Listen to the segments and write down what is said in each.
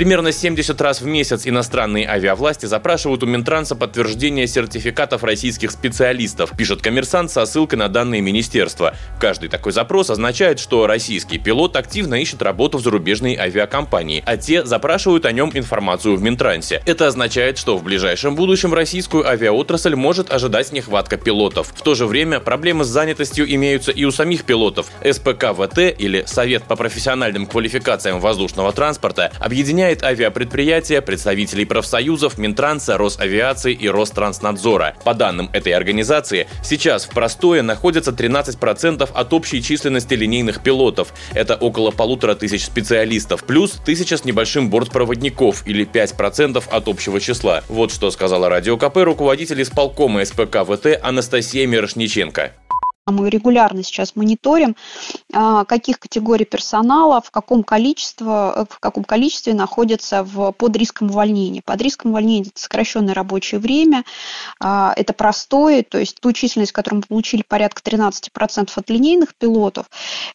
Примерно 70 раз в месяц иностранные авиавласти запрашивают у Минтранса подтверждение сертификатов российских специалистов, пишет коммерсант со ссылкой на данные министерства. Каждый такой запрос означает, что российский пилот активно ищет работу в зарубежной авиакомпании, а те запрашивают о нем информацию в Минтрансе. Это означает, что в ближайшем будущем российскую авиаотрасль может ожидать нехватка пилотов. В то же время проблемы с занятостью имеются и у самих пилотов. СПКВТ или Совет по профессиональным квалификациям воздушного транспорта объединяет объединяет авиапредприятия, представителей профсоюзов, Минтранса, Росавиации и Ространснадзора. По данным этой организации, сейчас в простое находится 13% от общей численности линейных пилотов. Это около полутора тысяч специалистов, плюс тысяча с небольшим бортпроводников или 5% от общего числа. Вот что сказала Радио КП руководитель исполкома СПК ВТ Анастасия Мирошниченко. Мы регулярно сейчас мониторим, а, каких категорий персонала, в каком количестве, в каком количестве находятся в, под риском увольнения. Под риском увольнения это сокращенное рабочее время, а, это простое, то есть ту численность, которую мы получили порядка 13% от линейных пилотов,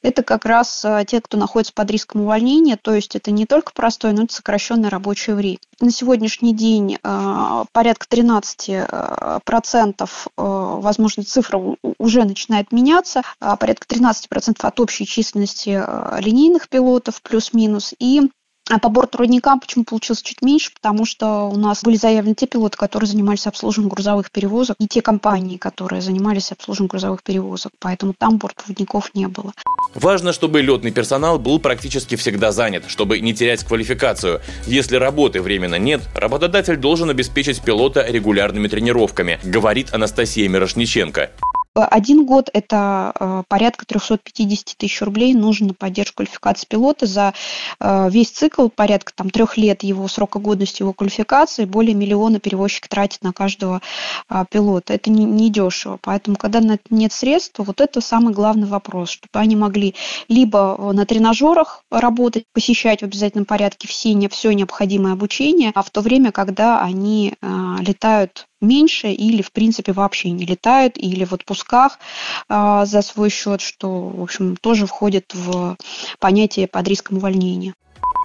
это как раз а, те, кто находится под риском увольнения, то есть это не только простое, но и сокращенное рабочее время. На сегодняшний день порядка 13%, возможно, цифра уже начинает начинает меняться, а, порядка 13% от общей численности а, линейных пилотов плюс-минус, и а по бортпроводникам почему получилось чуть меньше? Потому что у нас были заявлены те пилоты, которые занимались обслуживанием грузовых перевозок, и те компании, которые занимались обслуживанием грузовых перевозок. Поэтому там бортпроводников не было. Важно, чтобы летный персонал был практически всегда занят, чтобы не терять квалификацию. Если работы временно нет, работодатель должен обеспечить пилота регулярными тренировками, говорит Анастасия Мирошниченко. Один год – это э, порядка 350 тысяч рублей нужно на поддержку квалификации пилота. За э, весь цикл, порядка там, трех лет его срока годности его квалификации, более миллиона перевозчик тратит на каждого а, пилота. Это не, не дешево. Поэтому, когда нет средств, вот это самый главный вопрос, чтобы они могли либо на тренажерах работать, посещать в обязательном порядке все, все необходимое обучение, а в то время, когда они летают меньше или, в принципе, вообще не летают, или в отпусках а, за свой счет, что, в общем, тоже входит в понятие под риском увольнения.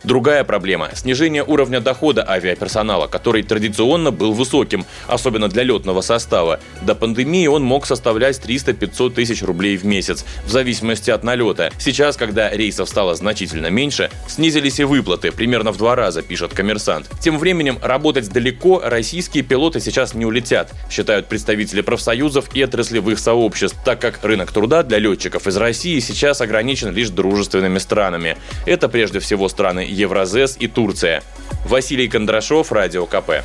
Другая проблема – снижение уровня дохода авиаперсонала, который традиционно был высоким, особенно для летного состава. До пандемии он мог составлять 300-500 тысяч рублей в месяц, в зависимости от налета. Сейчас, когда рейсов стало значительно меньше, снизились и выплаты, примерно в два раза, пишет коммерсант. Тем временем, работать далеко российские пилоты сейчас не улетят, считают представители профсоюзов и отраслевых сообществ, так как рынок труда для летчиков из России сейчас ограничен лишь дружественными странами. Это прежде всего страны Евразес и Турция. Василий Кондрашов, Радио КП.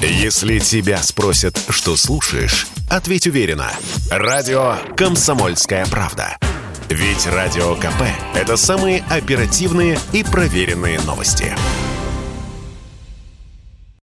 Если тебя спросят, что слушаешь, ответь уверенно. Радио «Комсомольская правда». Ведь Радио КП – это самые оперативные и проверенные новости.